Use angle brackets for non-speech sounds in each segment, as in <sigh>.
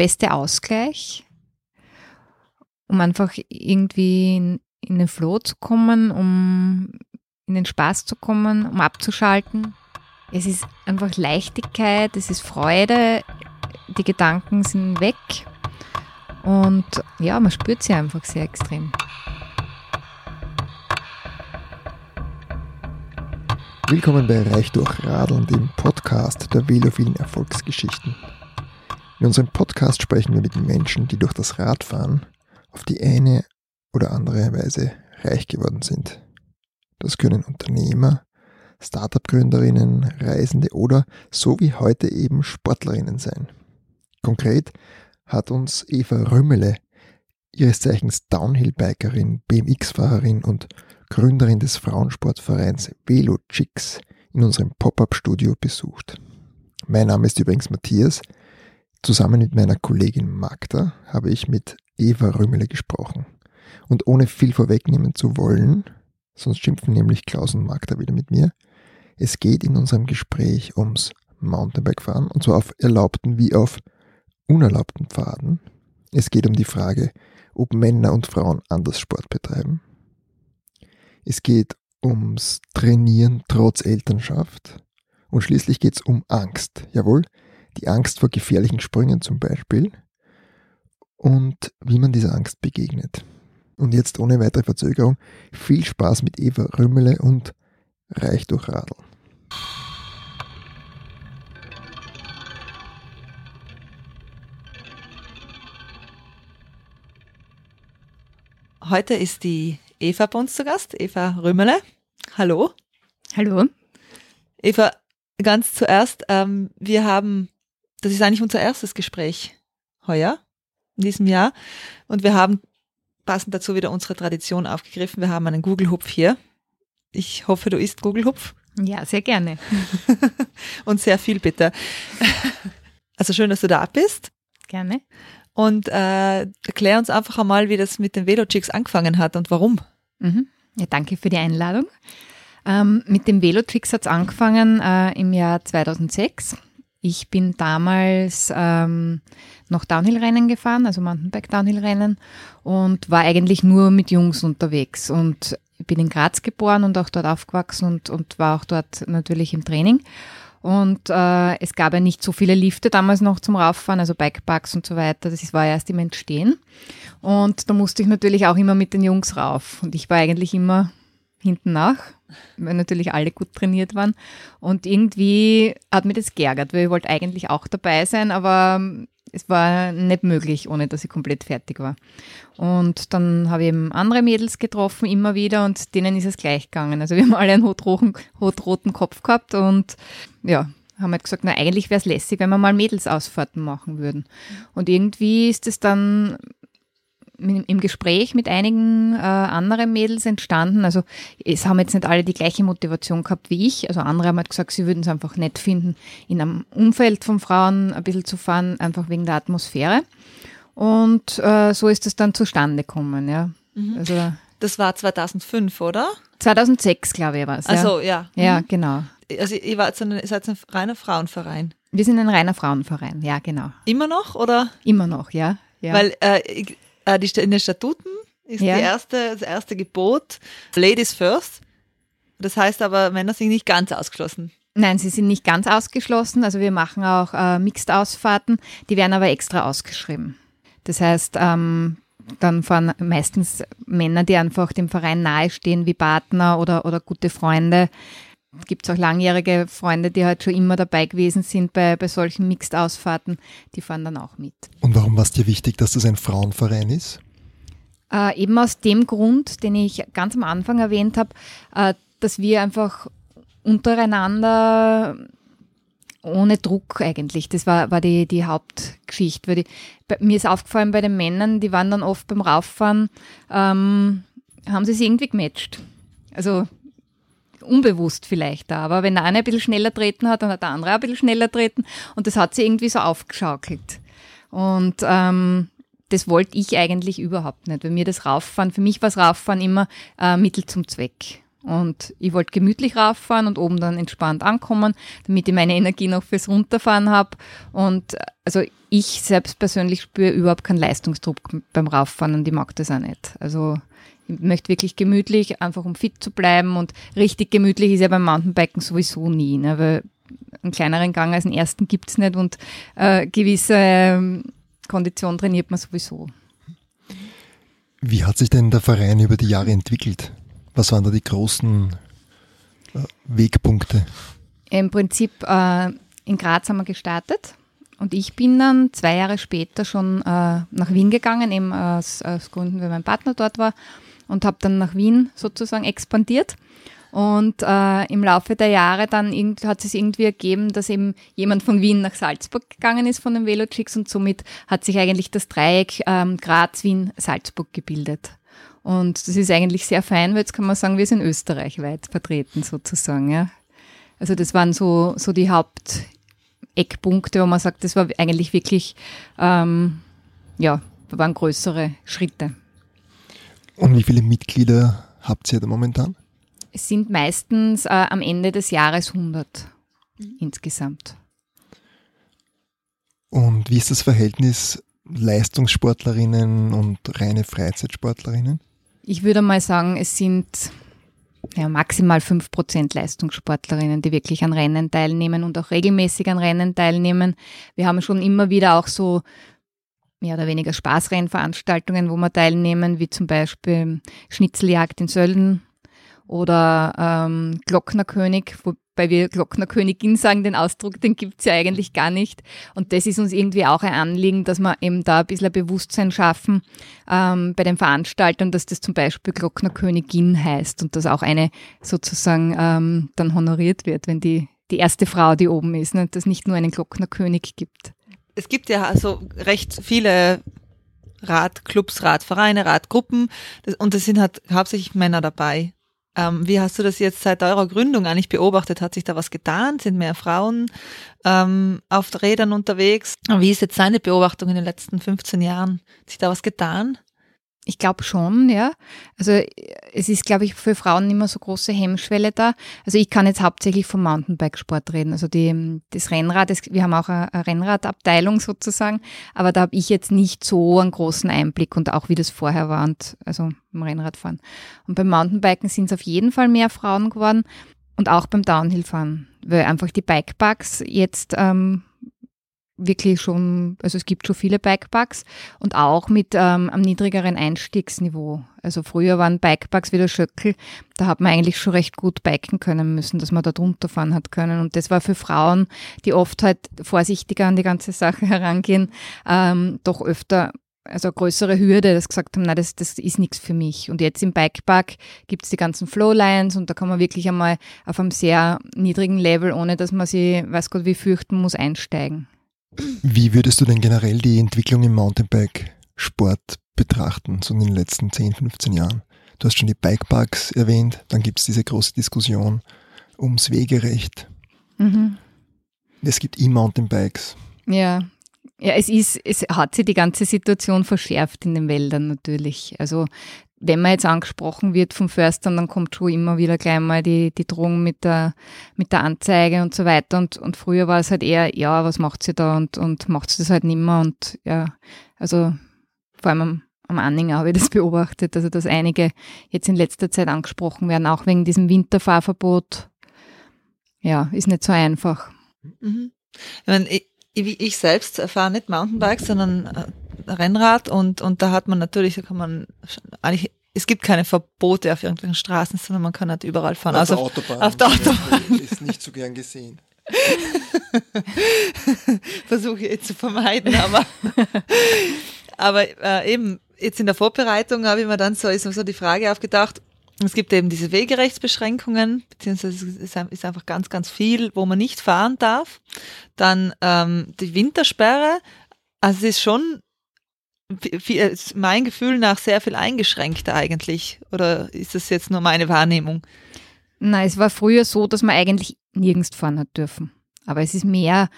beste Ausgleich, um einfach irgendwie in, in den Flow zu kommen, um in den Spaß zu kommen, um abzuschalten. Es ist einfach Leichtigkeit, es ist Freude, die Gedanken sind weg und ja, man spürt sie einfach sehr extrem. Willkommen bei Reich durch Radeln, dem Podcast der velophilen Erfolgsgeschichten. In unserem Podcast sprechen wir mit Menschen, die durch das Radfahren auf die eine oder andere Weise reich geworden sind. Das können Unternehmer, Startup-Gründerinnen, Reisende oder so wie heute eben Sportlerinnen sein. Konkret hat uns Eva Rümmele, ihres Zeichens Downhill-Bikerin, BMX-Fahrerin und Gründerin des Frauensportvereins Velo Chicks, in unserem Pop-up-Studio besucht. Mein Name ist übrigens Matthias. Zusammen mit meiner Kollegin Magda habe ich mit Eva Rümmele gesprochen. Und ohne viel vorwegnehmen zu wollen, sonst schimpfen nämlich Klaus und Magda wieder mit mir, es geht in unserem Gespräch ums Mountainbike-Fahren und zwar auf erlaubten wie auf unerlaubten Pfaden. Es geht um die Frage, ob Männer und Frauen anders Sport betreiben. Es geht ums Trainieren trotz Elternschaft. Und schließlich geht es um Angst. Jawohl, die Angst vor gefährlichen Sprüngen zum Beispiel. Und wie man dieser Angst begegnet. Und jetzt ohne weitere Verzögerung viel Spaß mit Eva Rümmele und Reich durch Radl. Heute ist die Eva bei uns zu Gast, Eva Römerle. Hallo. Hallo. Eva, ganz zuerst, ähm, wir haben, das ist eigentlich unser erstes Gespräch heuer, in diesem Jahr. Und wir haben passend dazu wieder unsere Tradition aufgegriffen. Wir haben einen Google-Hupf hier. Ich hoffe, du isst Google-Hupf. Ja, sehr gerne. <laughs> Und sehr viel bitte. Also schön, dass du da bist. Gerne. Und äh, erklär uns einfach einmal, wie das mit den Velo-Chicks angefangen hat und warum. Mhm. Ja, danke für die Einladung. Ähm, mit dem Velo-Tricks hat es angefangen äh, im Jahr 2006. Ich bin damals ähm, noch Downhill-Rennen gefahren, also Mountainbike-Downhill-Rennen und war eigentlich nur mit Jungs unterwegs. Und ich bin in Graz geboren und auch dort aufgewachsen und, und war auch dort natürlich im Training. Und äh, es gab ja nicht so viele Lifte damals noch zum Rauffahren, also Bikeparks und so weiter. Das war ja erst im Entstehen. Und da musste ich natürlich auch immer mit den Jungs rauf. Und ich war eigentlich immer hinten nach, weil natürlich alle gut trainiert waren. Und irgendwie hat mir das geärgert, weil ich wollte eigentlich auch dabei sein, aber es war nicht möglich, ohne dass ich komplett fertig war. Und dann habe ich eben andere Mädels getroffen, immer wieder, und denen ist es gleich gegangen. Also wir haben alle einen hotroten, hotroten Kopf gehabt und ja, haben halt gesagt, na eigentlich wäre es lässig, wenn wir mal Mädelsausfahrten machen würden. Und irgendwie ist es dann im Gespräch mit einigen äh, anderen Mädels entstanden. Also es haben jetzt nicht alle die gleiche Motivation gehabt wie ich. Also andere haben halt gesagt, sie würden es einfach nett finden, in einem Umfeld von Frauen ein bisschen zu fahren, einfach wegen der Atmosphäre. Und äh, so ist es dann zustande gekommen, ja. Mhm. Also, das war 2005, oder? 2006, glaube ich, war es. Also ja. Ja, ja mhm. genau. Also ihr wart ein, seid ein reiner Frauenverein. Wir sind ein reiner Frauenverein, ja, genau. Immer noch, oder? Immer noch, ja. ja. Weil äh, äh, die, in den Statuten ist ja. die erste, das erste Gebot Ladies first. Das heißt aber, Männer sind nicht ganz ausgeschlossen. Nein, sie sind nicht ganz ausgeschlossen. Also wir machen auch äh, Mixed-Ausfahrten, die werden aber extra ausgeschrieben. Das heißt, ähm, dann fahren meistens Männer, die einfach dem Verein nahestehen, wie Partner oder, oder gute Freunde. Es gibt auch langjährige Freunde, die halt schon immer dabei gewesen sind bei, bei solchen Mixed-Ausfahrten. Die fahren dann auch mit. Und warum war es dir wichtig, dass das ein Frauenverein ist? Äh, eben aus dem Grund, den ich ganz am Anfang erwähnt habe, äh, dass wir einfach untereinander ohne Druck eigentlich. Das war, war die, die Hauptgeschichte. Weil die, bei, mir ist aufgefallen bei den Männern, die waren dann oft beim Rauffahren, ähm, haben sie es irgendwie gematcht. Also unbewusst vielleicht da, aber wenn der eine ein bisschen schneller treten hat, dann hat der andere ein bisschen schneller treten und das hat sie irgendwie so aufgeschaukelt. Und ähm, das wollte ich eigentlich überhaupt nicht, weil mir das Rauffahren, für mich war das Rauffahren immer äh, Mittel zum Zweck. Und ich wollte gemütlich rauffahren und oben dann entspannt ankommen, damit ich meine Energie noch fürs Runterfahren habe. Und also ich selbst persönlich spüre überhaupt keinen Leistungsdruck beim Rauffahren und ich mag das auch nicht. Also ich möchte wirklich gemütlich, einfach um fit zu bleiben und richtig gemütlich ist ja beim Mountainbiken sowieso nie, ne, weil einen kleineren Gang als den ersten gibt es nicht und äh, gewisse ähm, Kondition trainiert man sowieso. Wie hat sich denn der Verein über die Jahre entwickelt? Was waren da die großen äh, Wegpunkte? Im Prinzip äh, in Graz haben wir gestartet und ich bin dann zwei Jahre später schon äh, nach Wien gegangen, eben aus, aus Gründen, weil mein Partner dort war und habe dann nach Wien sozusagen expandiert. Und äh, im Laufe der Jahre dann hat es irgendwie ergeben, dass eben jemand von Wien nach Salzburg gegangen ist von den Velochicks und somit hat sich eigentlich das Dreieck ähm, Graz, Wien, Salzburg gebildet. Und das ist eigentlich sehr fein, weil jetzt kann man sagen, wir sind österreichweit vertreten sozusagen. Ja. Also das waren so, so die Haupteckpunkte, wo man sagt, das war eigentlich wirklich, ähm, ja, waren größere Schritte. Und wie viele Mitglieder habt ihr da momentan? Es sind meistens äh, am Ende des Jahres 100 mhm. insgesamt. Und wie ist das Verhältnis Leistungssportlerinnen und reine Freizeitsportlerinnen? Ich würde mal sagen, es sind ja, maximal 5% Leistungssportlerinnen, die wirklich an Rennen teilnehmen und auch regelmäßig an Rennen teilnehmen. Wir haben schon immer wieder auch so mehr oder weniger Spaßrennveranstaltungen, wo wir teilnehmen, wie zum Beispiel Schnitzeljagd in Sölden oder ähm, Glocknerkönig, wobei wir Glocknerkönigin sagen, den Ausdruck, den gibt's ja eigentlich gar nicht. Und das ist uns irgendwie auch ein Anliegen, dass wir eben da ein bisschen ein Bewusstsein schaffen ähm, bei den Veranstaltern, dass das zum Beispiel Glocknerkönigin heißt und dass auch eine sozusagen ähm, dann honoriert wird, wenn die, die erste Frau, die oben ist, ne, dass nicht nur einen Glocknerkönig gibt. Es gibt ja also recht viele Radclubs, Radvereine, Radgruppen und es sind halt hauptsächlich Männer dabei. Ähm, wie hast du das jetzt seit eurer Gründung eigentlich beobachtet? Hat sich da was getan? Sind mehr Frauen ähm, auf Rädern unterwegs? Wie ist jetzt deine Beobachtung in den letzten 15 Jahren? Hat sich da was getan? Ich glaube schon, ja. Also es ist, glaube ich, für Frauen immer so große Hemmschwelle da. Also ich kann jetzt hauptsächlich vom Mountainbikesport reden. Also die, das Rennrad, das, wir haben auch eine, eine Rennradabteilung sozusagen, aber da habe ich jetzt nicht so einen großen Einblick und auch wie das vorher war, und, also im Rennradfahren. Und beim Mountainbiken sind es auf jeden Fall mehr Frauen geworden und auch beim Downhillfahren, weil einfach die Bikeparks jetzt ähm, wirklich schon, also es gibt schon viele Bikeparks und auch mit ähm, einem niedrigeren Einstiegsniveau. Also früher waren Bikeparks wie der Schöckel, da hat man eigentlich schon recht gut biken können müssen, dass man da drunter fahren hat können. Und das war für Frauen, die oft halt vorsichtiger an die ganze Sache <laughs> herangehen, ähm, doch öfter also eine größere Hürde, dass gesagt haben, na das, das ist nichts für mich. Und jetzt im Bikepark gibt es die ganzen Flowlines und da kann man wirklich einmal auf einem sehr niedrigen Level, ohne dass man sie, weiß Gott, wie fürchten muss, einsteigen. Wie würdest du denn generell die Entwicklung im Mountainbike-Sport betrachten, so in den letzten 10, 15 Jahren? Du hast schon die Bikeparks erwähnt, dann gibt es diese große Diskussion ums Wegerecht. Mhm. Es gibt E-Mountainbikes. Ja. Ja, es ist, es hat sich die ganze Situation verschärft in den Wäldern natürlich. Also wenn man jetzt angesprochen wird vom Förstern, dann kommt schon immer wieder gleich mal die, die Drohung mit der, mit der Anzeige und so weiter. Und, und früher war es halt eher, ja, was macht sie da und, und macht sie das halt nicht mehr. Und ja, also vor allem am, am Anhänger habe ich das <laughs> beobachtet, also dass einige jetzt in letzter Zeit angesprochen werden, auch wegen diesem Winterfahrverbot. Ja, ist nicht so einfach. Mhm. Ich, meine, ich, ich selbst fahre nicht Mountainbike, sondern äh, Rennrad und, und da hat man natürlich, da kann man eigentlich, es gibt keine Verbote auf irgendwelchen Straßen, sondern man kann halt überall fahren. Auf also der Autobahn. Auf der Autobahn. Ist nicht so gern gesehen. <laughs> Versuche ich zu vermeiden, aber, <laughs> aber äh, eben jetzt in der Vorbereitung habe ich mir dann so, ist mir so die Frage aufgedacht, es gibt eben diese Wegerechtsbeschränkungen, beziehungsweise es ist einfach ganz, ganz viel, wo man nicht fahren darf. Dann ähm, die Wintersperre. Also es ist schon äh, mein Gefühl nach sehr viel eingeschränkter eigentlich. Oder ist das jetzt nur meine Wahrnehmung? Nein, es war früher so, dass man eigentlich nirgends fahren hat dürfen. Aber es ist mehr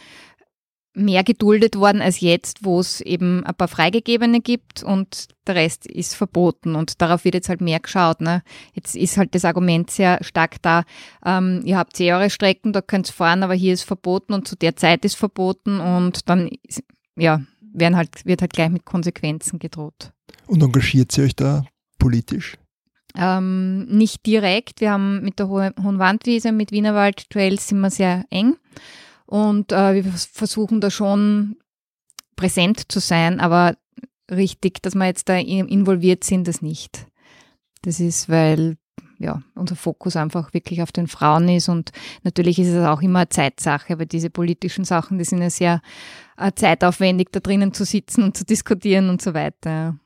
mehr geduldet worden als jetzt, wo es eben ein paar Freigegebene gibt und der Rest ist verboten und darauf wird jetzt halt mehr geschaut. Ne? Jetzt ist halt das Argument sehr stark da, ähm, ihr habt zehn Jahre Strecken, da könnt ihr fahren, aber hier ist verboten und zu der Zeit ist verboten und dann ja, werden halt, wird halt gleich mit Konsequenzen gedroht. Und engagiert sie euch da politisch? Ähm, nicht direkt. Wir haben mit der Hohen Wandwiese, mit Wienerwald Trails sind wir sehr eng. Und äh, wir versuchen da schon präsent zu sein, aber richtig, dass wir jetzt da involviert sind, das nicht. Das ist, weil ja, unser Fokus einfach wirklich auf den Frauen ist und natürlich ist es auch immer eine Zeitsache, weil diese politischen Sachen, die sind ja sehr äh, zeitaufwendig, da drinnen zu sitzen und zu diskutieren und so weiter.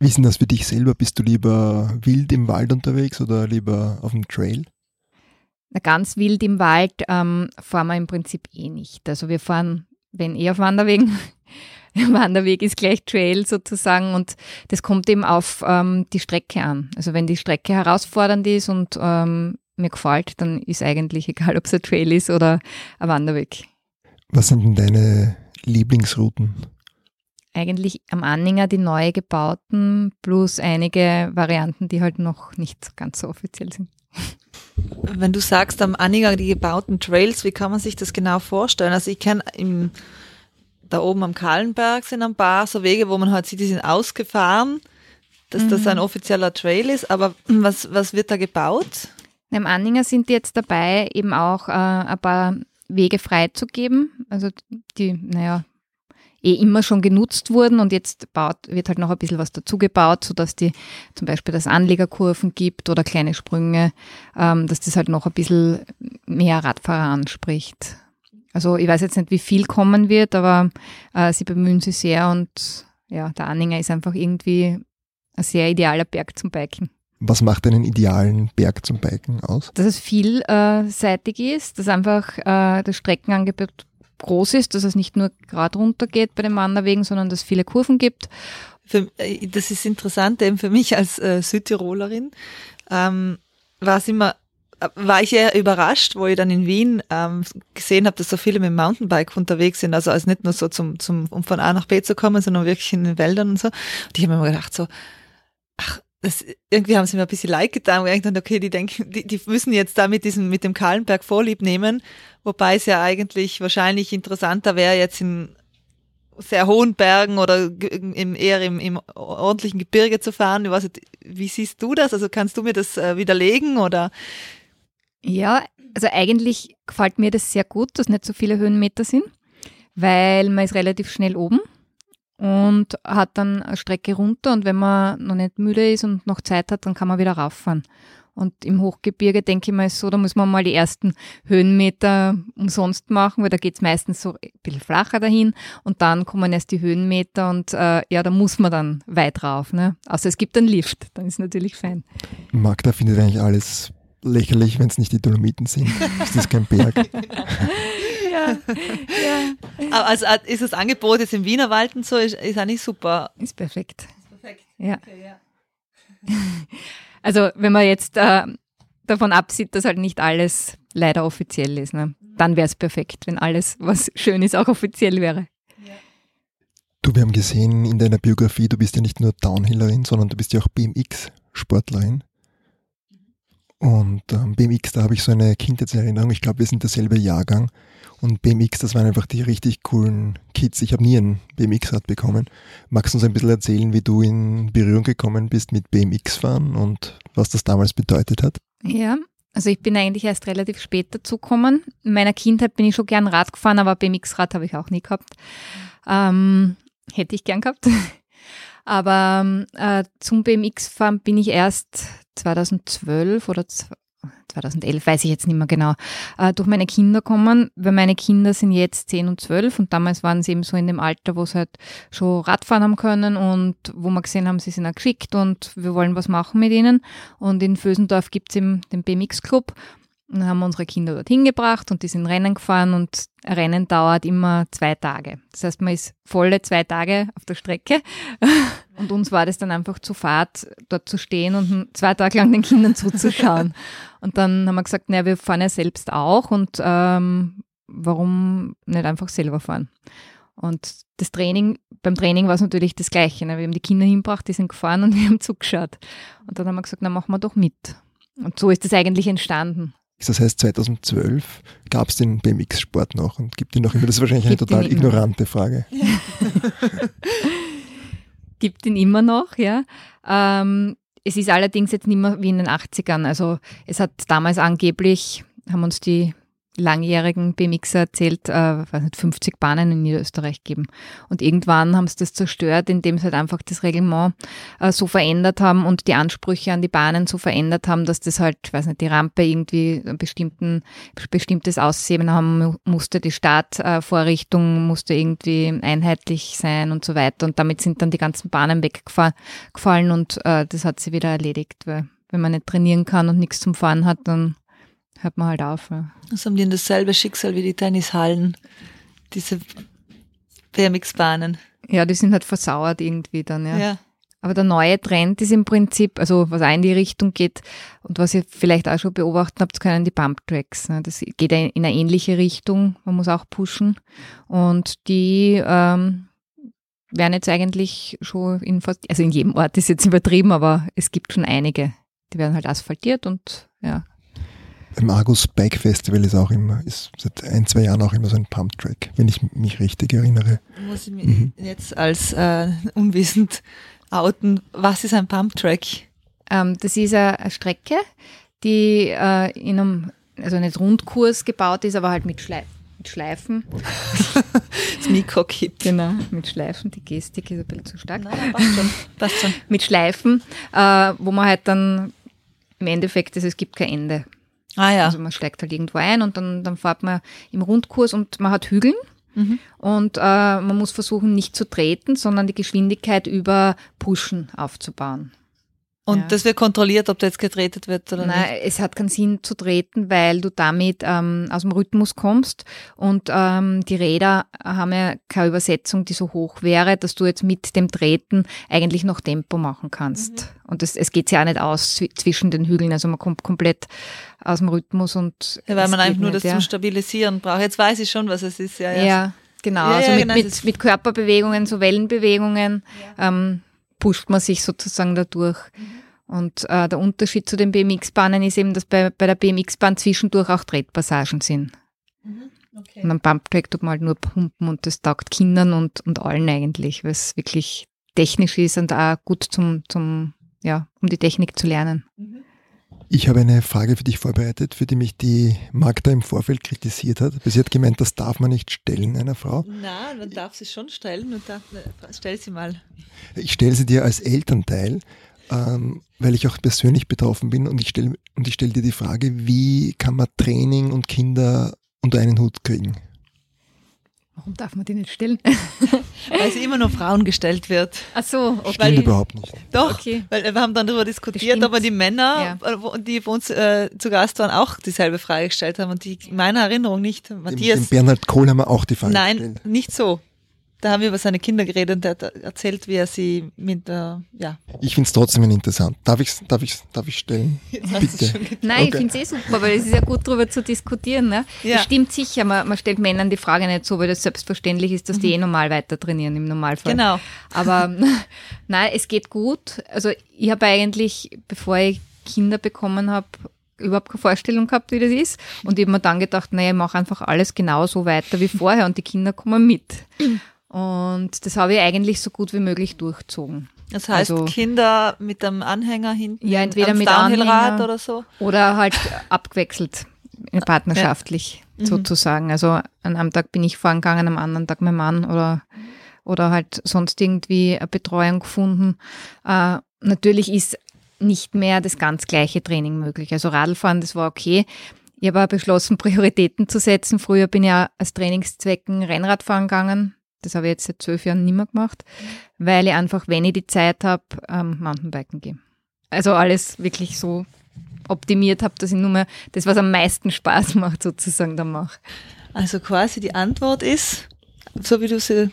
Wie ist denn das für dich selber? Bist du lieber wild im Wald unterwegs oder lieber auf dem Trail? Na, ganz wild im Wald ähm, fahren wir im Prinzip eh nicht. Also wir fahren, wenn eh auf Wanderwegen. <laughs> Der Wanderweg ist gleich Trail sozusagen und das kommt eben auf ähm, die Strecke an. Also wenn die Strecke herausfordernd ist und ähm, mir gefällt, dann ist eigentlich egal, <laughs> ob es ein Trail ist oder ein Wanderweg. Was sind denn deine Lieblingsrouten? Eigentlich am Anhänger die neu gebauten plus einige Varianten, die halt noch nicht ganz so offiziell sind. Wenn du sagst, am Anhänger die gebauten Trails, wie kann man sich das genau vorstellen? Also ich kenne da oben am Kahlenberg sind ein paar so Wege, wo man halt sieht, die sind ausgefahren, dass mhm. das ein offizieller Trail ist, aber <clears throat> was, was wird da gebaut? Am Anhänger sind die jetzt dabei, eben auch äh, ein paar Wege freizugeben. Also die, naja, eh immer schon genutzt wurden und jetzt baut, wird halt noch ein bisschen was dazu gebaut, sodass die zum Beispiel das Anlegerkurven gibt oder kleine Sprünge, ähm, dass das halt noch ein bisschen mehr Radfahrer anspricht. Also ich weiß jetzt nicht, wie viel kommen wird, aber äh, sie bemühen sich sehr und ja, der Anhänger ist einfach irgendwie ein sehr idealer Berg zum Biken. Was macht einen idealen Berg zum Biken aus? Dass es vielseitig ist, dass einfach äh, das Streckenangebot groß ist, dass es nicht nur gerade runter geht bei den Wanderwegen, sondern dass es viele Kurven gibt. Für, äh, das ist interessant, eben für mich als äh, Südtirolerin ähm, war es immer äh, war ich eher überrascht, wo ich dann in Wien ähm, gesehen habe, dass so viele mit dem Mountainbike unterwegs sind, also als nicht nur so zum, zum, um von A nach B zu kommen, sondern wirklich in den Wäldern und so. Und ich habe mir immer gedacht so, ach, das, irgendwie haben sie mir ein bisschen leid getan, wo ich dachte, okay, die denken, die, die müssen jetzt da mit diesem, mit dem Kahlenberg Vorlieb nehmen, wobei es ja eigentlich wahrscheinlich interessanter wäre, jetzt in sehr hohen Bergen oder im, eher im, im ordentlichen Gebirge zu fahren. Ich weiß nicht, wie siehst du das? Also kannst du mir das äh, widerlegen oder? Ja, also eigentlich gefällt mir das sehr gut, dass nicht so viele Höhenmeter sind, weil man ist relativ schnell oben und hat dann eine Strecke runter und wenn man noch nicht müde ist und noch Zeit hat, dann kann man wieder rauffahren. Und im Hochgebirge denke ich mal so, da muss man mal die ersten Höhenmeter umsonst machen, weil da geht's meistens so ein bisschen flacher dahin und dann kommen erst die Höhenmeter und äh, ja, da muss man dann weit rauf. Ne? Außer es gibt einen Lift, dann ist natürlich fein. Magda findet eigentlich alles lächerlich, wenn es nicht die Dolomiten sind. ist das kein Berg? <laughs> ja, ja. Aber also äh, ist das Angebot jetzt im Wienerwald und so, ist, ist eigentlich super. Ist perfekt. Ist perfekt. Ja. Okay, ja. <laughs> Also wenn man jetzt äh, davon absieht, dass halt nicht alles leider offiziell ist, ne? dann wäre es perfekt, wenn alles, was schön ist, auch offiziell wäre. Du, wir haben gesehen in deiner Biografie, du bist ja nicht nur Downhillerin, sondern du bist ja auch BMX-Sportlerin. Und ähm, BMX, da habe ich so eine Kindheitserinnerung. Ich glaube, wir sind derselbe Jahrgang. Und BMX, das waren einfach die richtig coolen Kids. Ich habe nie ein BMX-Rad bekommen. Magst du uns ein bisschen erzählen, wie du in Berührung gekommen bist mit BMX-Fahren und was das damals bedeutet hat? Ja, also ich bin eigentlich erst relativ spät dazugekommen. In meiner Kindheit bin ich schon gern Rad gefahren, aber BMX-Rad habe ich auch nie gehabt. Ähm, hätte ich gern gehabt. <laughs> aber äh, zum BMX-Fahren bin ich erst 2012 oder 2011, weiß ich jetzt nicht mehr genau, äh, durch meine Kinder kommen, weil meine Kinder sind jetzt 10 und 12 und damals waren sie eben so in dem Alter, wo sie halt schon Radfahren haben können und wo wir gesehen haben, sie sind auch geschickt und wir wollen was machen mit ihnen. Und in Vösendorf gibt es eben den BMX-Club und dann haben wir unsere Kinder dorthin gebracht und die sind Rennen gefahren und ein Rennen dauert immer zwei Tage. Das heißt, man ist volle zwei Tage auf der Strecke. <laughs> Und uns war das dann einfach zu fad, dort zu stehen und zwei Tage lang den Kindern zuzuschauen. <laughs> Und dann haben wir gesagt, naja, wir fahren ja selbst auch und ähm, warum nicht einfach selber fahren? Und das Training, beim Training war es natürlich das Gleiche. Ne? Wir haben die Kinder hingebracht, die sind gefahren <laughs> und wir haben zugeschaut. Und dann haben wir gesagt, na machen wir doch mit. Und so ist das eigentlich entstanden. Das heißt, 2012 gab es den BMX-Sport noch und gibt ihn noch immer. Das ist wahrscheinlich eine Gibt total ignorante Frage. <laughs> Gibt ihn immer noch, ja. Ähm, es ist allerdings jetzt nicht mehr wie in den 80ern. Also es hat damals angeblich, haben uns die langjährigen BMXer erzählt, äh, weiß nicht, 50 Bahnen in Niederösterreich geben. Und irgendwann haben sie das zerstört, indem sie halt einfach das Reglement äh, so verändert haben und die Ansprüche an die Bahnen so verändert haben, dass das halt, weiß nicht, die Rampe irgendwie ein bestimmten, bestimmtes Aussehen haben mu- musste, die Startvorrichtung musste irgendwie einheitlich sein und so weiter. Und damit sind dann die ganzen Bahnen weggefallen und äh, das hat sie wieder erledigt, weil wenn man nicht trainieren kann und nichts zum Fahren hat, dann hört man halt auf. Ja. Das haben die in dasselbe Schicksal wie die Tennishallen, diese BMX-Bahnen. Ja, die sind halt versauert irgendwie dann, ja. Ja. Aber der neue Trend ist im Prinzip, also was auch in die Richtung geht und was ihr vielleicht auch schon beobachten habt, können die Bump-Tracks. Ne? Das geht in eine ähnliche Richtung, man muss auch pushen. Und die ähm, werden jetzt eigentlich schon in fast, also in jedem Ort ist jetzt übertrieben, aber es gibt schon einige. Die werden halt asphaltiert und ja. Im Argus Bike Festival ist auch immer, ist seit ein, zwei Jahren auch immer so ein Pump-Track, wenn ich mich richtig erinnere. Muss ich mich Mhm. jetzt als äh, unwissend outen. Was ist ein Pump-Track? Ähm, das ist eine Strecke, die äh, in einem, also nicht Rundkurs gebaut ist, aber halt mit, Schlei mit Schleifen. <laughs> Das Mikro kippt. Genau, mit Schleifen. Die Gestik ist ein bisschen zu stark. Nein, passt schon. Passt schon. <laughs> Mit Schleifen, äh, wo man halt dann im Endeffekt, also es gibt kein Ende. Ah ja. Also man steigt halt irgendwo ein und dann, dann fährt man im Rundkurs und man hat Hügeln. Mhm. Und äh, man muss versuchen, nicht zu treten, sondern die Geschwindigkeit über Pushen aufzubauen. Und Ja. das wird kontrolliert, ob da jetzt getretet wird oder Nein, es hat keinen Sinn zu treten, weil du damit ähm, aus dem Rhythmus kommst und ähm, die Räder haben ja keine Übersetzung, die so hoch wäre, dass du jetzt mit dem Treten eigentlich noch Tempo machen kannst. Und es, es geht ja auch nicht aus zwi- zwischen den Hügeln, also man kommt komplett aus dem Rhythmus und nicht. Ja, weil man einfach nur nicht, das ja. zum Stabilisieren braucht. Jetzt weiß ich schon, was es ist. Ja, Ja, ja. genau. Also mit, genau, mit, mit Körperbewegungen, so Wellenbewegungen, ähm, pusht man sich sozusagen dadurch. Mhm. Und äh, der Unterschied zu den BMX-Bahnen ist eben, dass bei, bei der BMX-Bahn zwischendurch auch Tretpassagen sind. Okay. Und am Bumptrack tut man halt nur pumpen und das taugt Kindern und, und allen eigentlich, weil es wirklich technisch ist und auch gut zum, zum, ja, um die Technik zu lernen. Ich habe eine Frage für dich vorbereitet, für die mich die Magda im Vorfeld kritisiert hat. Sie hat gemeint, das darf man nicht stellen einer Frau. Nein, man darf sie schon stellen. Und darf, stell sie mal. Ich stelle sie dir als Elternteil, ähm, weil ich auch persönlich betroffen bin und ich stelle und ich stelle dir die Frage, wie kann man Training und Kinder unter einen Hut kriegen? Warum darf man die nicht stellen? <laughs> Weil sie immer nur Frauen gestellt wird. Ach so, Stimmt überhaupt nicht. Doch, Okay. weil wir haben dann darüber diskutiert, Bestimmt. aber die Männer, äh, wo- die bei uns äh, zu Gast waren, auch dieselbe Frage gestellt haben und die in meiner Erinnerung nicht. Dem, Matthias, dem Bernhard Kohl haben wir auch die Frage nein, gestellt. nicht so. Da haben wir über seine Kinder geredet und der hat erzählt, wie er sie mit, äh, ja. Ich finde es trotzdem interessant. Darf ich darf ich's, darf ich stellen? <laughs> Jetzt hast du's Bitte. Nein, ich Okay. finde es eh super, weil es ist ja gut darüber zu diskutieren. Ne? Ja. Das stimmt sicher, man, man stellt Männern die Frage nicht so, weil das selbstverständlich ist, dass die eh normal weiter trainieren im Normalfall. Genau. Aber <laughs> nein, es geht gut. Also ich habe eigentlich, bevor ich Kinder bekommen habe, überhaupt keine Vorstellung gehabt, wie das ist. Und ich habe mir dann gedacht, naja, ich mache einfach alles genauso weiter wie vorher und die Kinder kommen mit. Und das habe ich eigentlich so gut wie möglich durchzogen. Das heißt, Also- Kinder mit einem Anhänger hinten, Ja, entweder mit Downhillrad oder so. Oder halt <laughs> abgewechselt, äh, partnerschaftlich Mhm. sozusagen. Also an einem Tag bin ich fahren gegangen, am anderen Tag mein Mann oder, oder halt sonst irgendwie eine Betreuung gefunden. Äh, natürlich ist nicht mehr das ganz gleiche Training möglich. Also Radlfahren, das war okay. Ich habe beschlossen, <laughs> Prioritäten zu setzen. Früher bin ich ja als Trainingszwecken Rennradfahren gegangen. Das habe ich jetzt seit zwölf Jahren nicht mehr gemacht, weil ich einfach, wenn ich die Zeit habe, ähm, Mountainbiken gehe. Also alles wirklich so optimiert habe, dass ich nur mehr das, was am meisten Spaß <laughs> macht, sozusagen dann mache. Also quasi die Antwort ist, so wie du sie,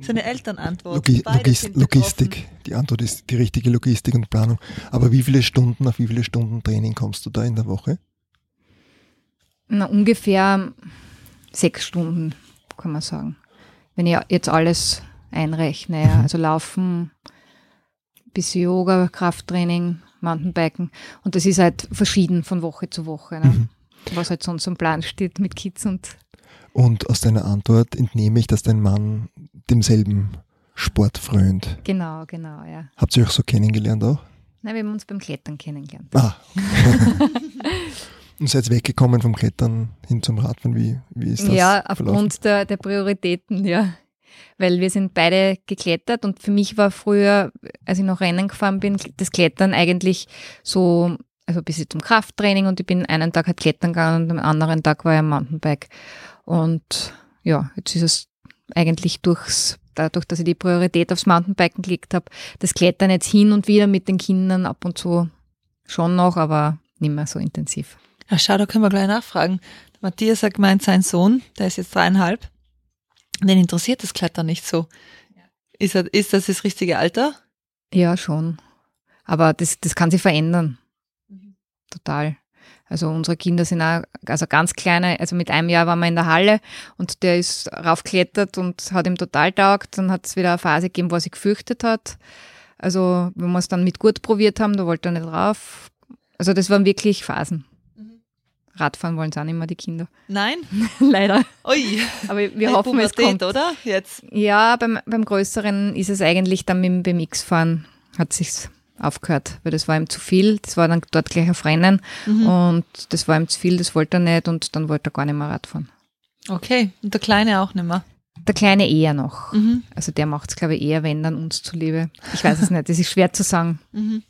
seine Eltern antworten. Logi Logis Logistik. betroffen. Die Antwort ist die richtige Logistik und Planung. Aber wie viele Stunden, auf wie viele Stunden Training kommst du da in der Woche? Na, ungefähr sechs Stunden, kann man sagen. Wenn ich jetzt alles einrechne, ja. also Laufen, bisschen Yoga, Krafttraining, Mountainbiken. Und das ist halt verschieden von Woche zu Woche, ne? Mhm. was halt sonst am Plan steht mit Kids und Und aus deiner Antwort entnehme ich, dass dein Mann demselben Sport frönt. genau, genau, ja. Habt ihr euch so kennengelernt auch? Na, wir haben uns beim Klettern kennengelernt. Ah. <laughs> Und seid weggekommen vom Klettern hin zum Radfahren? Wie, wie ist das? Ja, aufgrund der, der Prioritäten, ja. Weil wir sind beide geklettert und für mich war früher, als ich noch Rennen gefahren bin, das Klettern eigentlich so, also bis ich zum Krafttraining und ich bin einen Tag halt klettern gegangen und am anderen Tag war ich am Mountainbike. Und ja, jetzt ist es eigentlich durchs, dadurch, dass ich die Priorität aufs Mountainbiken gelegt habe, das Klettern jetzt hin und wieder mit den Kindern ab und zu schon noch, aber nicht mehr so intensiv. Ja, schau, da können wir gleich nachfragen. Matthias hat gemeint, sein Sohn, der ist jetzt dreieinhalb, den interessiert das Klettern nicht so. Ist, er, ist das das richtige Alter? Ja, schon. Aber das, das kann sich verändern. Total. Also unsere Kinder sind auch, also ganz kleine, also mit einem Jahr waren wir in der Halle und der ist raufgeklettert und hat ihm total taugt. Dann hat es wieder eine Phase gegeben, wo er sich gefürchtet hat. Also wenn wir es dann mit gut probiert haben, da wollte er nicht rauf. Also das waren wirklich Phasen. Radfahren wollen es auch nicht mehr, die Kinder. <laughs> Nein? Leider. Ui. Aber wir hoffen, es Pubertät, kommt. oder? Jetzt. Ja, beim, beim Größeren ist es eigentlich dann mit dem BMX-Fahren, hat sich's aufgehört, weil das war ihm zu viel. Das war dann dort gleich auf Rennen Mhm. und das war ihm zu viel, das wollte er nicht und dann wollte er gar nicht mehr Radfahren. Okay. Und der Kleine auch nicht mehr. Der Kleine eher noch. Mhm. Also der macht es, glaube ich, eher, wenn dann uns zuliebe. Ich weiß es nicht, das ist schwer zu sagen, <laughs> Mhm.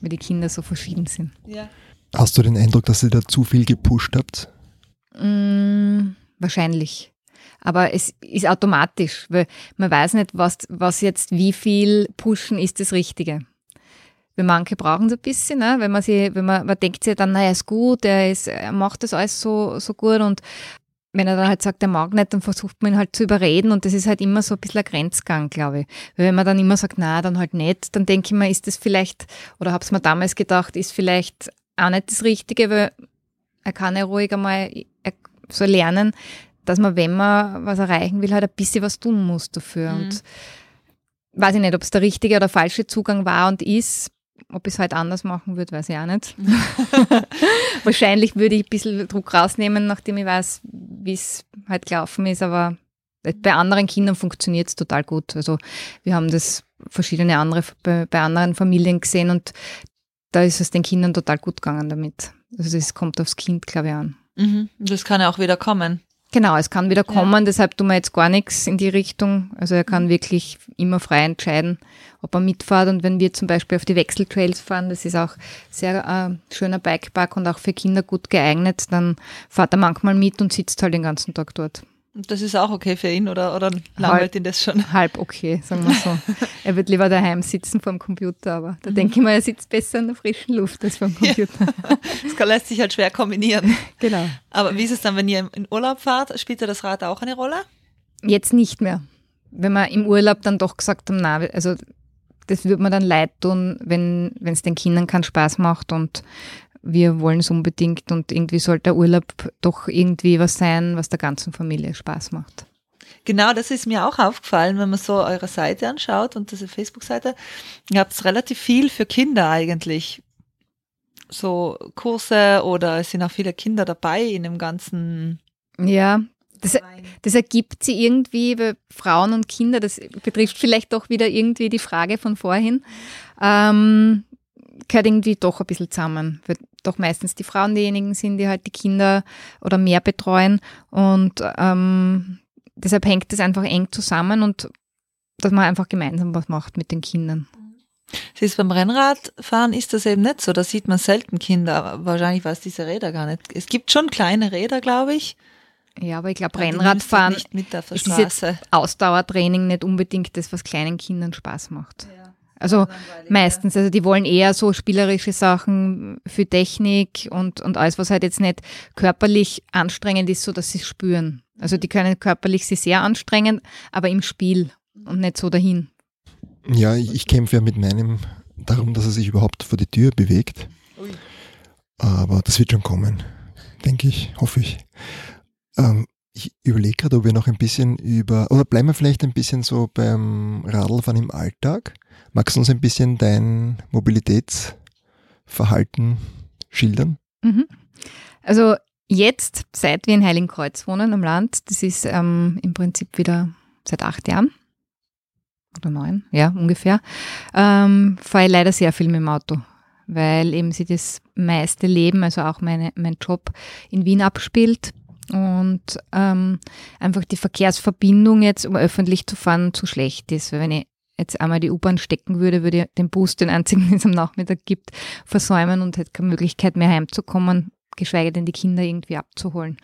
weil die Kinder so verschieden sind. Ja. Hast du den Eindruck, dass ihr da zu viel gepusht habt? Mm, wahrscheinlich. Aber es ist automatisch, weil man weiß nicht, was, was jetzt, wie viel pushen ist das Richtige. Weil manche brauchen es ein bisschen, ne? wenn man sie, wenn man, man denkt sich dann, naja, ist gut, er ist, er macht das alles so, so gut und wenn er dann halt sagt, er mag nicht, dann versucht man ihn halt zu überreden und das ist halt immer so ein bisschen ein Grenzgang, glaube ich. Weil wenn man dann immer sagt, na, dann halt nicht, dann denke ich mir, ist das vielleicht, oder habe es mir damals gedacht, ist vielleicht auch nicht das Richtige, weil er kann ja ruhig einmal soll lernen, dass man, wenn man was erreichen will, halt ein bisschen was tun muss dafür. Mhm. Und weiß ich nicht, ob es der richtige oder falsche Zugang war und ist. Ob ich es halt anders machen würde, weiß ich auch nicht. <laughs> Wahrscheinlich würde ich ein bisschen Druck rausnehmen, nachdem ich weiß, wie es halt gelaufen ist, aber bei anderen Kindern funktioniert es total gut. Also wir haben das verschiedene andere bei, bei anderen Familien gesehen und da ist es den Kindern total gut gegangen damit. Also das kommt aufs Kind, glaube ich, an. Mhm. Das kann ja auch wieder kommen. Genau, es kann wieder kommen, deshalb tun wir jetzt gar nichts in die Richtung. Also er kann wirklich immer frei entscheiden, ob er mitfährt. Und wenn wir zum Beispiel auf die Wechseltrails fahren, das ist auch sehr äh, schöner Bikepark und auch für Kinder gut geeignet, dann fährt er manchmal mit und sitzt halt den ganzen Tag dort. Und das ist auch okay für ihn oder, oder langweilt ihn das schon? Halb okay, sagen wir so. <laughs> er wird lieber daheim sitzen vor dem Computer, aber da denke ich mal, er sitzt besser in der frischen Luft als vor dem <laughs> Computer. <laughs> Das kann- lässt sich halt schwer kombinieren. genau. Aber wie ist es dann, wenn ihr in Urlaub fahrt? Spielt da das Rad auch eine Rolle? Jetzt nicht mehr. Wenn wir im Urlaub dann doch gesagt haben, na, also das würde mir dann leid tun, wenn es den Kindern keinen Spaß macht und wir wollen es unbedingt und irgendwie sollte der Urlaub doch irgendwie was sein, was der ganzen Familie Spaß macht. Genau, das ist mir auch aufgefallen, wenn man so eure Seite anschaut und diese Facebook-Seite. Ihr habt relativ viel für Kinder eigentlich. So Kurse oder es sind auch viele Kinder dabei in dem ganzen. Ja, das, das ergibt sie irgendwie, weil Frauen und Kinder, das betrifft vielleicht doch wieder irgendwie die Frage von vorhin, ähm, gehört irgendwie doch ein bisschen zusammen, weil doch meistens die Frauen diejenigen sind, die halt die Kinder oder mehr betreuen und ähm, deshalb hängt das einfach eng zusammen und dass man einfach gemeinsam was macht mit den Kindern. Es ist beim Rennradfahren ist das eben nicht so. Da sieht man selten Kinder. Wahrscheinlich weiß diese Räder gar nicht. Es gibt schon kleine Räder, glaube ich. Ja, aber ich glaube, Rennradfahren es ist jetzt. Ausdauertraining nicht unbedingt das, was kleinen Kindern Spaß macht. Also meistens, also die wollen eher so spielerische Sachen für Technik und, und alles, was halt jetzt nicht körperlich anstrengend ist, so dass sie es spüren. Also die können körperlich sich sehr anstrengen, aber im Spiel und nicht so dahin. Ja, ich, ich kämpfe ja mit meinem darum, dass er sich überhaupt vor die Tür bewegt. Ui. Aber das wird schon kommen, denke ich, hoffe ich. Ähm, Ich überlege gerade, ob wir noch ein bisschen über, oder bleiben wir vielleicht ein bisschen so beim Radlfahren im Alltag. Magst du uns ein bisschen dein Mobilitätsverhalten schildern? Mhm. Also jetzt, seit wir in Heiligenkreuz wohnen am Land, das ist ähm, im Prinzip wieder seit acht Jahren oder neun, ja, ungefähr, ähm, fahre ich leider sehr viel mit dem Auto, weil eben sich das meiste Leben, also auch meine, mein Job in Wien abspielt und ähm, einfach die Verkehrsverbindung jetzt, um öffentlich zu fahren, zu schlecht ist. Weil wenn ich jetzt einmal die U-Bahn stecken würde, würde ich den Bus, den einzigen, <laughs> den es am Nachmittag gibt, versäumen und hätte keine Möglichkeit mehr heimzukommen, geschweige denn die Kinder irgendwie abzuholen.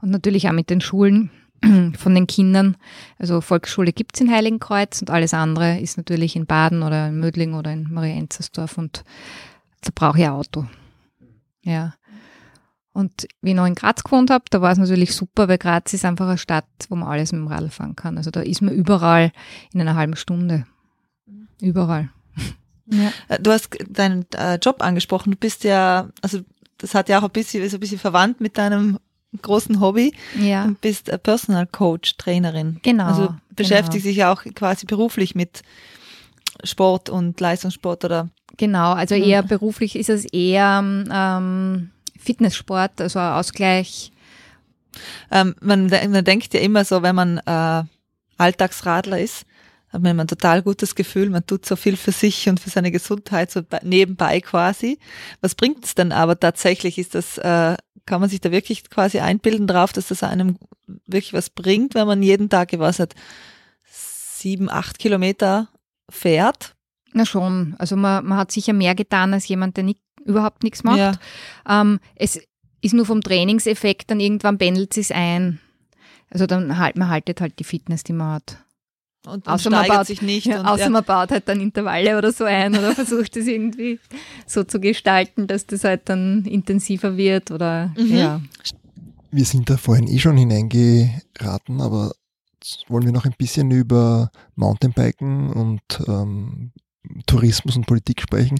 Und natürlich auch mit den Schulen <clears throat> von den Kindern. Also Volksschule gibt es in Heiligenkreuz und alles andere ist natürlich in Baden oder in Mödling oder in Maria-Enzersdorf und da brauche ich ein Auto. Ja. Und wie ich noch in Graz gewohnt habe, da war es natürlich super, weil Graz ist einfach eine Stadt, wo man alles mit dem Radl fahren kann. Also da ist man überall in einer halben Stunde. Überall. Ja. Äh, du hast deinen äh, Job angesprochen. Du bist ja, also das hat ja auch ein bisschen, ist ein bisschen verwandt mit deinem großen Hobby. Ja. Du bist Personal Coach, Trainerin. Genau. Also beschäftigst genau. dich ja auch quasi beruflich mit Sport und Leistungssport oder? Genau, also eher beruflich ist es eher ähm, Fitnesssport, also Ausgleich. Ähm, man, man denkt ja immer so, wenn man äh, Alltagsradler ist, hat man ein total gutes Gefühl, man tut so viel für sich und für seine Gesundheit so nebenbei quasi. Was bringt es denn aber tatsächlich? Ist das, äh, kann man sich da wirklich quasi einbilden drauf, dass das einem wirklich was bringt, wenn man jeden Tag, was hat, sieben, acht Kilometer fährt? Na schon, also man, man hat sicher mehr getan als jemand, der nicht, überhaupt nichts macht. Ja. Ähm, es ist nur vom Trainingseffekt, dann irgendwann pendelt es ein. Also dann halt, man haltet halt die Fitness, die man hat. Und, und Außer man baut- sich nicht. Ja, und, außer ja. man baut halt dann Intervalle oder so ein oder versucht es irgendwie so zu gestalten, dass das halt dann intensiver wird oder Mhm. ja. Wir sind da vorhin eh schon hineingeraten, aber wollen wir noch ein bisschen über Mountainbiken und ähm, Tourismus und Politik sprechen.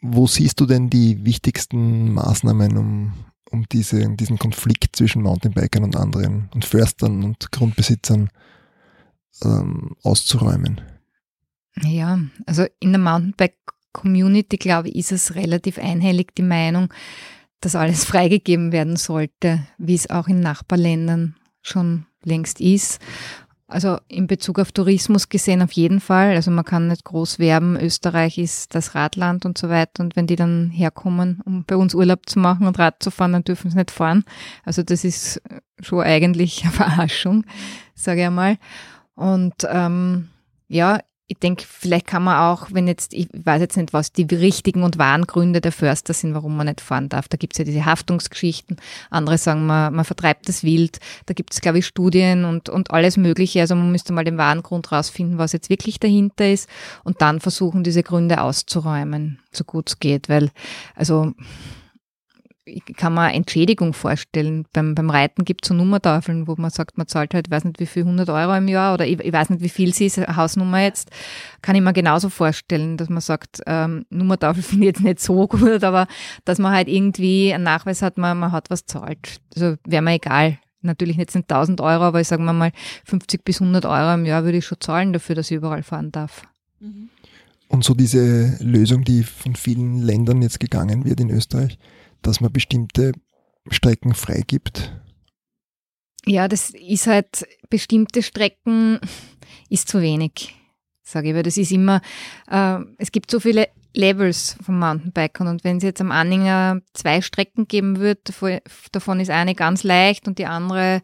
Wo siehst du denn die wichtigsten Maßnahmen, um, um diese, diesen Konflikt zwischen Mountainbikern und anderen und Förstern und Grundbesitzern ähm, auszuräumen? Ja, also in der Mountainbike-Community, glaube ich, ist es relativ einhellig die Meinung, dass alles <laughs> freigegeben werden sollte, wie es auch in Nachbarländern schon längst ist. Also in Bezug auf Tourismus gesehen auf jeden Fall. Also man kann nicht groß werben, Österreich ist das Radland und so weiter. Und wenn die dann herkommen, um bei uns Urlaub zu machen und Rad zu fahren, dann dürfen sie nicht fahren. Also das ist schon eigentlich <laughs> eine Verarschung, sage ich einmal. Und ähm, ja, ich denke, vielleicht kann man auch, wenn jetzt, ich weiß jetzt nicht, was die richtigen und wahren Gründe der Förster sind, warum man nicht fahren darf. Da gibt es ja diese Haftungsgeschichten. Andere sagen, man, man vertreibt das Wild. Da gibt es, glaube ich, Studien und, und alles Mögliche. Also man müsste mal den wahren Grund rausfinden, was jetzt wirklich dahinter ist und dann versuchen, diese Gründe auszuräumen, so gut es geht. Weil, also ich kann mir eine Entschädigung vorstellen. Beim, beim Reiten gibt es so Nummertafeln, wo man sagt, man zahlt halt, weiß nicht wie viel, 100 Euro im Jahr oder ich, ich weiß nicht, wie viel sie ist, Hausnummer jetzt. Kann ich mir genauso vorstellen, dass man sagt, ähm, Nummertafel <laughs> finde ich jetzt nicht so gut, aber dass man halt irgendwie einen Nachweis hat, man, man hat was zahlt. Also wäre mir egal. Natürlich nicht sind 1000 Euro, aber ich sage mal 50 bis 100 Euro im Jahr würde ich schon zahlen dafür, dass ich überall fahren darf. Und so diese Lösung, die von vielen Ländern jetzt gegangen wird in Österreich, dass man bestimmte Strecken freigibt. Ja, das ist halt, bestimmte Strecken ist zu wenig, sage ich, weil das ist immer, äh, es gibt so viele Levels von Mountainbikern und wenn es jetzt am Anhänger zwei Strecken geben wird, davon ist eine ganz leicht und die andere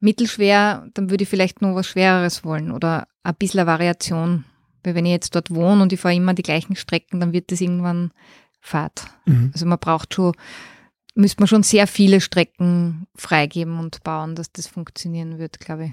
mittelschwer, dann würde ich vielleicht noch was Schwereres wollen oder ein bisschen Variation. Weil wenn ich jetzt dort wohne und ich fahre immer die gleichen Strecken, dann wird das irgendwann Fahrt. Mhm. Also man braucht schon, müsste man schon sehr viele Strecken freigeben und bauen, dass das funktionieren wird, glaube ich.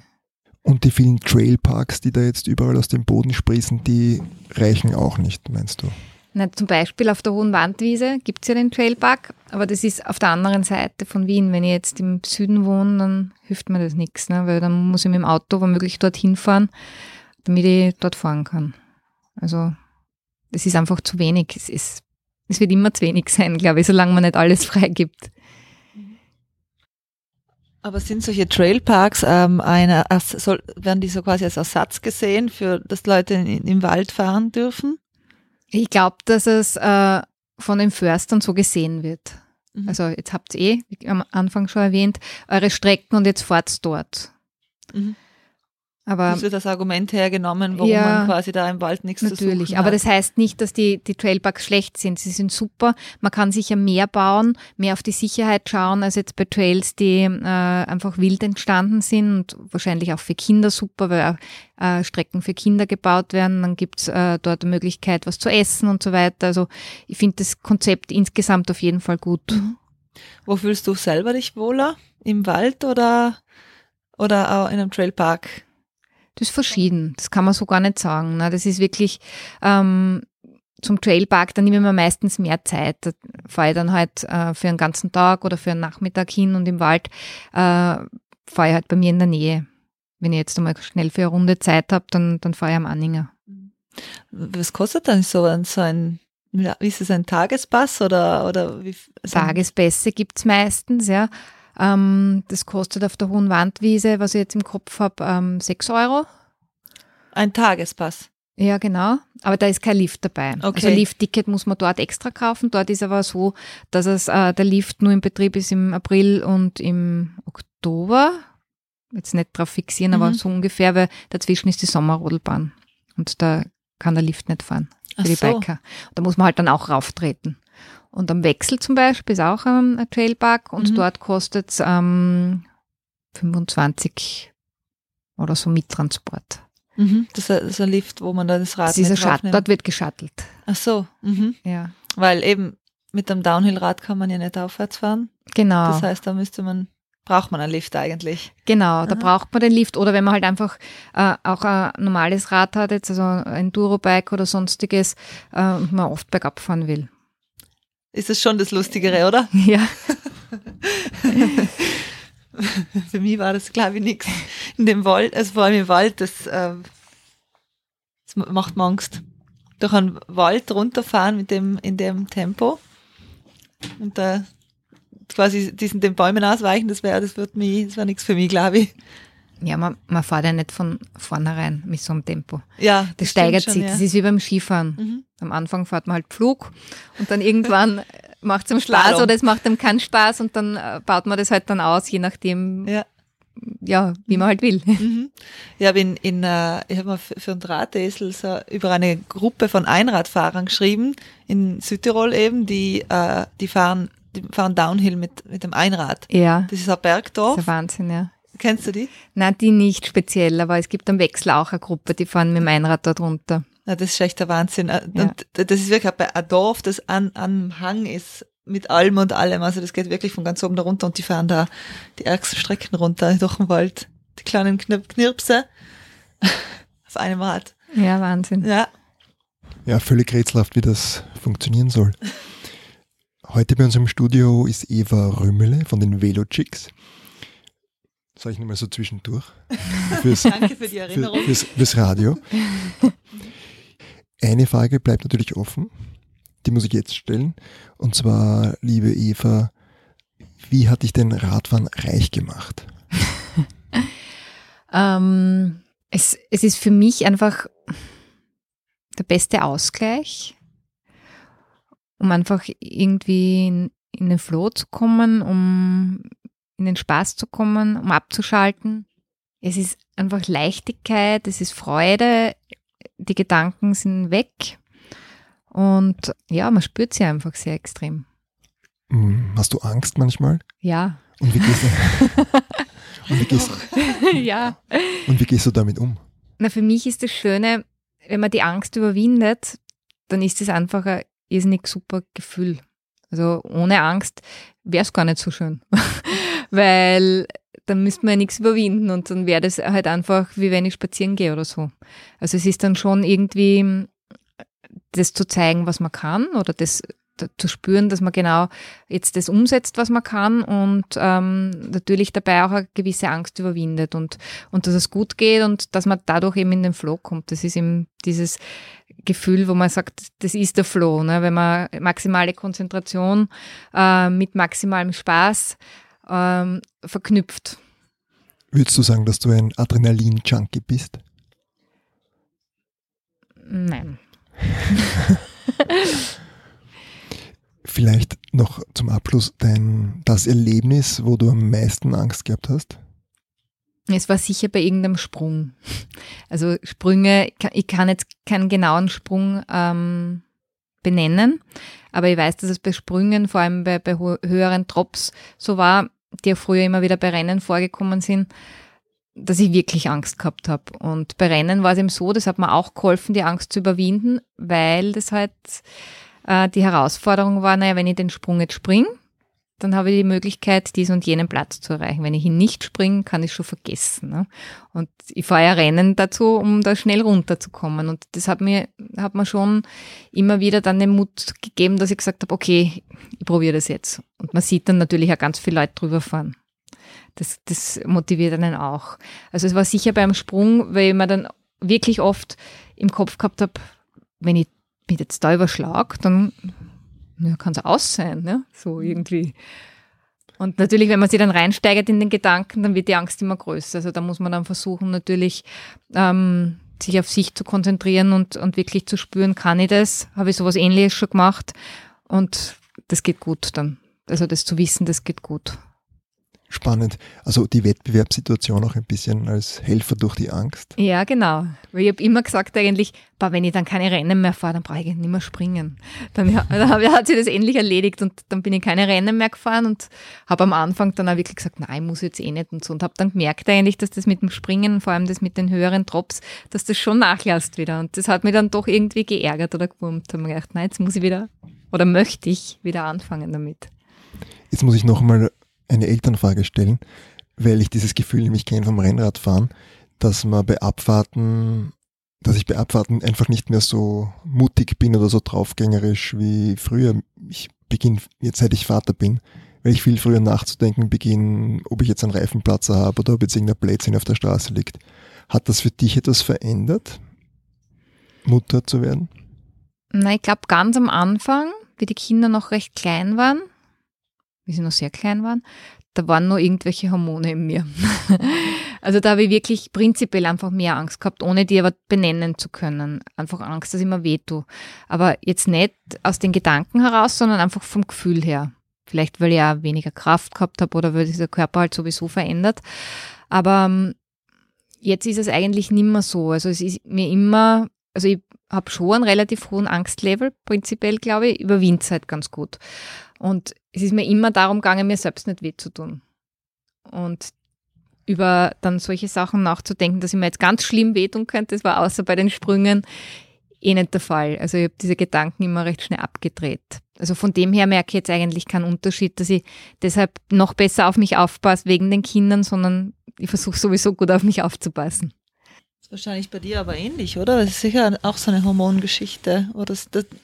Und die vielen Trailparks, die da jetzt überall aus dem Boden sprießen, die reichen auch nicht, meinst du? Na, zum Beispiel auf der Hohen Wandwiese gibt es ja den Trailpark, aber das ist auf der anderen Seite von Wien. Wenn ich jetzt im Süden wohne, dann hilft mir das nichts, ne? weil dann muss ich mit dem Auto womöglich dorthin fahren, damit ich dort fahren kann. Also das ist einfach zu wenig. Es, ist, es wird immer zu wenig sein, glaube ich, solange man nicht alles <laughs> freigibt. Aber sind solche Trailparks ähm, eine, soll, werden die so quasi als Ersatz gesehen, für dass Leute in, im Wald fahren dürfen? Ich glaube, dass es äh, von den Förstern so gesehen wird. Mhm. Also jetzt habt ihr eh, wie am Anfang schon erwähnt, eure Strecken und jetzt fahrt's dort. Mhm. Aber Das wird als Argument hergenommen, warum Ja, man quasi da im Wald nichts zu Natürlich, aber das heißt nicht, dass die, die Trailparks schlecht sind. Sie sind super. Man kann sicher mehr bauen, mehr auf die Sicherheit schauen, als jetzt bei Trails, die äh, einfach wild entstanden sind und wahrscheinlich auch für Kinder super, weil äh, Strecken für Kinder gebaut werden. Dann gibt's äh, dort eine Möglichkeit, was zu essen und so weiter. Also ich finde das Konzept insgesamt auf jeden Fall gut. Mhm. Wo fühlst du selber dich wohler? Im Wald oder, oder auch in einem Trailpark? Das ist verschieden. Das kann man so gar nicht sagen. Ne? Das ist wirklich ähm, zum Trailpark, da nehme ich mir meistens mehr Zeit. Da fahre ich dann halt äh, für einen ganzen Tag oder für einen Nachmittag hin und im Wald äh, fahre ich halt bei mir in der Nähe. Wenn ich jetzt einmal schnell für eine Runde Zeit habe, dann, dann fahre ich am Anhänger. Was kostet dann so ein, so ein ist es ein Tagespass oder, oder wie? so ein- Tagespässe gibt's meistens, ja. Ähm, das kostet auf der Hohen Wandwiese, was ich jetzt im Kopf habe, ähm, 6 Euro. Ein Tagespass. Ja, genau. Aber da ist kein Lift dabei. Okay. Also Lift-Ticket muss man dort extra kaufen. Dort ist aber so, dass es äh, der Lift nur in Betrieb ist im April und im Oktober. Jetzt nicht drauf fixieren, aber Mhm. so ungefähr, weil dazwischen ist die Sommerrodelbahn. Und da kann der Lift nicht fahren für Ach die so. Biker. Da muss man halt dann auch rauftreten. Und am Wechsel zum Beispiel ist auch ähm, ein Trailpark und Mhm. dort kostet es ähm, 25 oder so mit Transport. Mhm. Das, ist ein, ein Lift, wo man da das Rad Das ist ein Shuttle, dort wird geschattelt. Ach so. Mhm. Ja. Weil eben mit dem Downhill-Rad kann man ja nicht aufwärts fahren. Genau. Das heißt, da müsste man, braucht man einen Lift eigentlich. Genau, da Aha. braucht man den Lift oder wenn man halt einfach äh, auch ein normales Rad hat, jetzt also ein Durobike oder sonstiges, äh, und man oft bergab fahren will. Ist das schon das Lustigere, oder? <laughs> Ja, <laughs> Für mich war das, glaube ich, nichts. In dem Wald, also vor allem im Wald, das, ähm, das macht mir Angst. Durch einen Wald runterfahren mit dem, in dem Tempo und da quasi diesen, den Bäumen ausweichen, das wäre, das wird mich, das wäre nichts für mich, glaube ich. Ja man, man fährt ja nicht von vornherein mit so einem Tempo. Ja, Das, stimmt steigert schon, sich, ja. das ist wie beim Skifahren. Mhm. Am Anfang fährt man halt Flug und dann irgendwann <laughs> macht es ihm Spaß Slalom. oder es macht ihm keinen Spaß und dann äh, baut man das halt dann aus, je nachdem, Ja. ja, wie man halt will. Mhm. Ich habe in, in äh, ich habe mal für, einen Drahtesel so über eine Gruppe von Einradfahrern geschrieben in Südtirol eben, die äh, die fahren die fahren Downhill mit mit dem Einrad. Ja, Das ist ein das Bergdorf. ist ein Wahnsinn, ja. Kennst du die? Nein, die nicht speziell, aber es gibt am Wechsel auch eine Gruppe, die fahren mit dem Einrad dort runter. Na, das ist echt der Wahnsinn. Äh, Ja. Und das ist wirklich ein ein Dorf, das an am Hang ist mit allem und allem. Also das geht wirklich von ganz oben da runter und die fahren da die ärgsten Strecken runter durch den Wald. Die kleinen Knirp Knirpse <laughs> auf einem Rad. Ja, Wahnsinn. Ja. Ja, völlig rätselhaft, wie das funktionieren soll. Heute bei uns im Studio ist Eva Rümmele von den Velo Chicks. Ich nochmal so zwischendurch. <laughs> Fürs, Danke für die Erinnerung. fürs, fürs Radio. <laughs> Eine Frage bleibt natürlich offen. Die muss ich jetzt stellen. Und zwar, liebe Eva, wie hat dich denn Radfahren reich gemacht? <laughs> Ähm, es, es ist für mich einfach der beste Ausgleich, um einfach irgendwie in, in den Flow zu kommen, um in den Spaß zu kommen, um abzuschalten. Es ist einfach Leichtigkeit, es ist Freude, die Gedanken sind weg und ja, man spürt sie einfach sehr extrem. Hm, Hast du Angst manchmal? Ja. Und wie gehst, <laughs> und wie gehst, <laughs> ja. und wie gehst du damit um? Na, für mich ist das Schöne, wenn man die Angst überwindet, dann ist es einfach ein irrsinnig super Gefühl. Also ohne Angst wäre es gar nicht so schön. <laughs> Weil dann müsste man ja nichts überwinden und dann wäre das halt einfach, wie wenn ich spazieren gehe oder so. Also es ist dann schon irgendwie das zu zeigen, was man kann oder das da- zu spüren, dass man genau jetzt das umsetzt, was man kann und ähm, natürlich dabei auch eine gewisse Angst überwindet und, und dass es gut geht und dass man dadurch eben in den Flow kommt. Das ist eben dieses Gefühl, wo man sagt, das ist der Flow, ne? wenn man maximale Konzentration äh, mit maximalem Spaß ähm, verknüpft. Würdest du sagen, dass du ein Adrenalin-Junkie bist? Nein. <laughs> Vielleicht noch zum Abschluss dein, das Erlebnis, wo du am meisten Angst gehabt hast? Es war sicher bei irgendeinem Sprung. Also Sprünge, ich kann jetzt keinen genauen Sprung ähm, benennen, aber ich weiß, dass es bei Sprüngen, vor allem bei, bei höheren Drops, so war, die ja früher immer wieder bei Rennen vorgekommen sind, dass ich wirklich Angst gehabt habe. Und bei Rennen war es eben so, das hat mir auch geholfen, die Angst zu überwinden, weil das halt äh, die Herausforderung war, naja, wenn ich den Sprung jetzt springe, dann habe ich die Möglichkeit, diesen und jenen Platz zu erreichen. Wenn ich ihn nicht springe, kann ich schon vergessen. Ne? Und ich fahre ja Rennen dazu, um da schnell runterzukommen. Und das hat mir, hat mir schon immer wieder dann den Mut gegeben, dass ich gesagt habe, okay, ich probiere das jetzt. Und man sieht dann natürlich auch ganz viele Leute drüber fahren. Das, das motiviert einen auch. Also es war sicher beim Sprung, weil ich mir dann wirklich oft im Kopf gehabt habe, wenn ich mich jetzt da überschlag, dann ja, kann es aus sein, ne? so irgendwie. Und natürlich, wenn man sich dann reinsteigert in den Gedanken, dann wird die Angst immer größer. Also da muss man dann versuchen, natürlich ähm, sich auf sich zu konzentrieren und, und wirklich zu spüren, kann ich das? Habe ich sowas ähnliches schon gemacht? Und das geht gut dann. Also das zu wissen, das geht gut spannend. Also die Wettbewerbssituation auch ein bisschen als Helfer durch die Angst. Ja, genau. Weil ich habe immer gesagt eigentlich, boah, wenn ich dann keine Rennen mehr fahre, dann brauche ich nicht mehr springen. Dann, ja, <laughs> dann hat sich das endlich erledigt und dann bin ich keine Rennen mehr gefahren und habe am Anfang dann auch wirklich gesagt, nein, ich muss jetzt eh nicht und so. Und habe dann gemerkt eigentlich, dass das mit dem Springen, vor allem das mit den höheren Drops, dass das schon nachlässt wieder. Und das hat mich dann doch irgendwie geärgert oder gewurmt. Da habe ich gedacht, nein, jetzt muss ich wieder oder möchte ich wieder anfangen damit. Jetzt muss ich noch mal eine Elternfrage stellen, weil ich dieses Gefühl nämlich kenne vom Rennradfahren, dass man bei Abfahrten, dass ich bei Abfahrten einfach nicht mehr so mutig bin oder so draufgängerisch wie früher. Ich beginne, jetzt seit ich Vater bin, weil ich viel früher nachzudenken beginne, ob ich jetzt einen Reifenplatzer habe oder ob jetzt irgendein Plätzchen auf der Straße liegt. Hat das für dich etwas verändert, Mutter zu werden? Na, ich glaube ganz am Anfang, wie die Kinder noch recht klein waren, wie sie noch sehr klein waren, da waren noch irgendwelche Hormone in mir. <laughs> also da habe ich wirklich prinzipiell einfach mehr Angst gehabt, ohne die aber benennen zu können. Einfach Angst, dass ich mir weh tue. Aber jetzt nicht aus den Gedanken heraus, sondern einfach vom Gefühl her. Vielleicht, weil ich ja weniger Kraft gehabt habe oder weil dieser Körper halt sowieso verändert. Aber ähm, jetzt ist es eigentlich nicht mehr so. Also es ist mir immer, also ich habe schon einen relativ hohen Angstlevel, prinzipiell glaube ich, überwinde es halt ganz gut. Und es ist mir immer darum gegangen, mir selbst nicht weh zu tun. Und über dann solche Sachen nachzudenken, dass ich mir jetzt ganz schlimm wehtun könnte, das war außer bei den Sprüngen eh nicht der Fall. Also ich habe diese Gedanken immer recht schnell abgedreht. Also von dem her merke ich jetzt eigentlich keinen Unterschied, dass ich deshalb noch besser auf mich aufpasse wegen den Kindern, sondern ich versuche sowieso gut auf mich aufzupassen. Das ist wahrscheinlich bei dir aber ähnlich, oder? Das ist sicher auch so eine Hormongeschichte. Oder,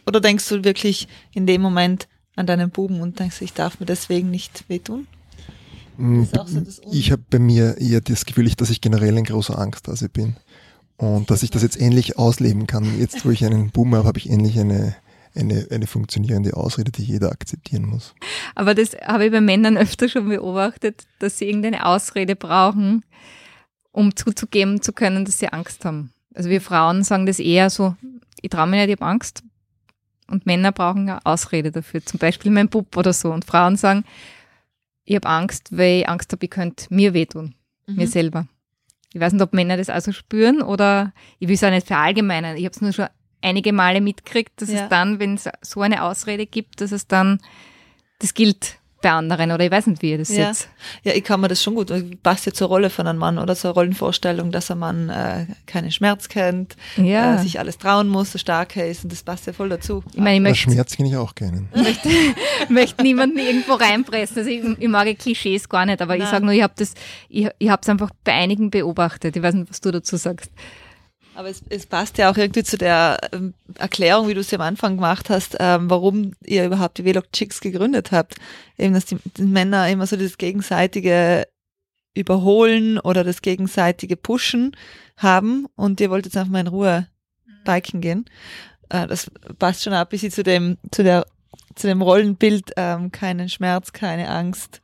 oder denkst du wirklich in dem Moment, an deinen Buben und denkst, ich darf mir deswegen nicht wehtun? Mm, so ich habe bei mir eher das Gefühl, dass ich generell ein großer Angsthase bin. Und dass ich das jetzt ähnlich ausleben kann. Jetzt, wo ich einen Buben habe, habe ich ähnlich eine, eine, eine funktionierende Ausrede, die jeder akzeptieren muss. Aber das habe ich bei Männern öfter schon beobachtet, dass sie irgendeine Ausrede brauchen, um zuzugeben zu können, dass sie Angst haben. Also wir Frauen sagen das eher so, ich traue mir nicht, ich habe Angst, und Männer brauchen eine Ausrede dafür, zum Beispiel mein Bub oder so. Und Frauen sagen, ich habe Angst, weil ich Angst habe, ich könnte mir wehtun, mhm. mir selber. Ich weiß nicht, ob Männer das also spüren oder ich will es auch nicht verallgemeinern. Ich habe es nur schon einige Male mitgekriegt, dass ja. es dann, wenn es so eine Ausrede gibt, dass es dann, das gilt bei anderen oder ich weiß nicht, wie ihr das ja. jetzt. Ja, ich kann mir das schon gut. Passt ja zur Rolle von einem Mann oder zur Rollenvorstellung, dass ein Mann äh, keinen Schmerz kennt, ja. äh, sich alles trauen muss, so stark ist und das passt ja voll dazu. Ich meine, ich möchte, Schmerz kann ich auch kennen. Ich möchte, <laughs> möchte niemanden irgendwo reinpressen. Also ich, ich mag Klischees gar nicht, aber Nein. ich sage nur, ich habe das, ich, ich habe es einfach bei einigen beobachtet. Ich weiß nicht, was du dazu sagst. Aber es, es passt ja auch irgendwie zu der ähm, Erklärung, wie du es ja am Anfang gemacht hast, ähm, warum ihr überhaupt die Vlog Chicks gegründet habt. Eben, dass die, die Männer immer so das gegenseitige Überholen oder das gegenseitige Pushen haben und ihr wollt jetzt einfach mal in Ruhe biken gehen. Äh, das passt schon ein bisschen zu dem, zu der, zu dem Rollenbild, ähm, keinen Schmerz, keine Angst.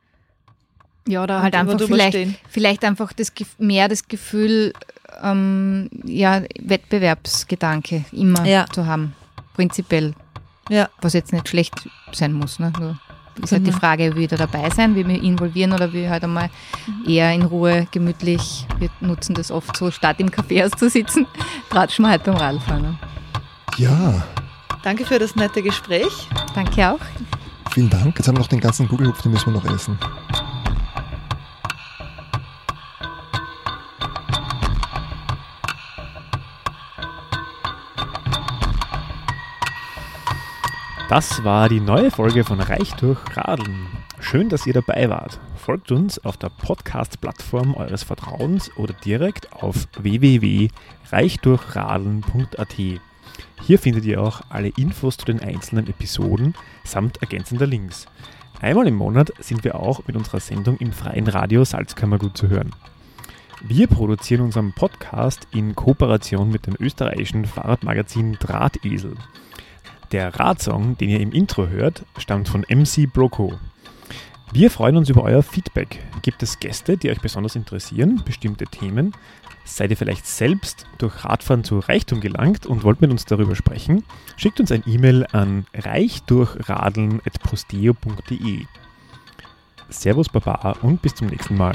Ja, oder halt einfach vielleicht, vielleicht einfach das, mehr das Gefühl, ähm, ja, Wettbewerbsgedanke immer ja. zu haben. Prinzipiell. Ja. Was jetzt nicht schlecht sein muss. Ne? Nur ist halt die mhm. Frage, wie wir da dabei sein, wie wir involvieren oder wie wir halt einmal mhm. eher in Ruhe, gemütlich, wir nutzen das oft so, statt im Café auszusitzen, <laughs> tratschen wir halt beim Radfahren. Ne? Ja. Danke für das nette Gespräch. Danke auch. Vielen Dank. Jetzt haben wir noch den ganzen Gugelhupf, den müssen wir noch essen. Das war die neue Folge von Reich durch Radeln. Schön, dass ihr dabei wart. Folgt uns auf der Podcast-Plattform eures Vertrauens oder direkt auf www.reichdurchradeln.at. Hier findet ihr auch alle Infos zu den einzelnen Episoden samt ergänzender Links. Einmal im Monat sind wir auch mit unserer Sendung im freien Radio Salzkammergut zu hören. Wir produzieren unseren Podcast in Kooperation mit dem österreichischen Fahrradmagazin Drahtesel. Der Radsong, den ihr im Intro hört, stammt von MC Broco. Wir freuen uns über euer Feedback. Gibt es Gäste, die euch besonders interessieren, bestimmte Themen? Seid ihr vielleicht selbst durch Radfahren zu Reichtum gelangt und wollt mit uns darüber sprechen? Schickt uns ein E-Mail an reichdurchradeln.posteo.de. Servus Baba und bis zum nächsten Mal.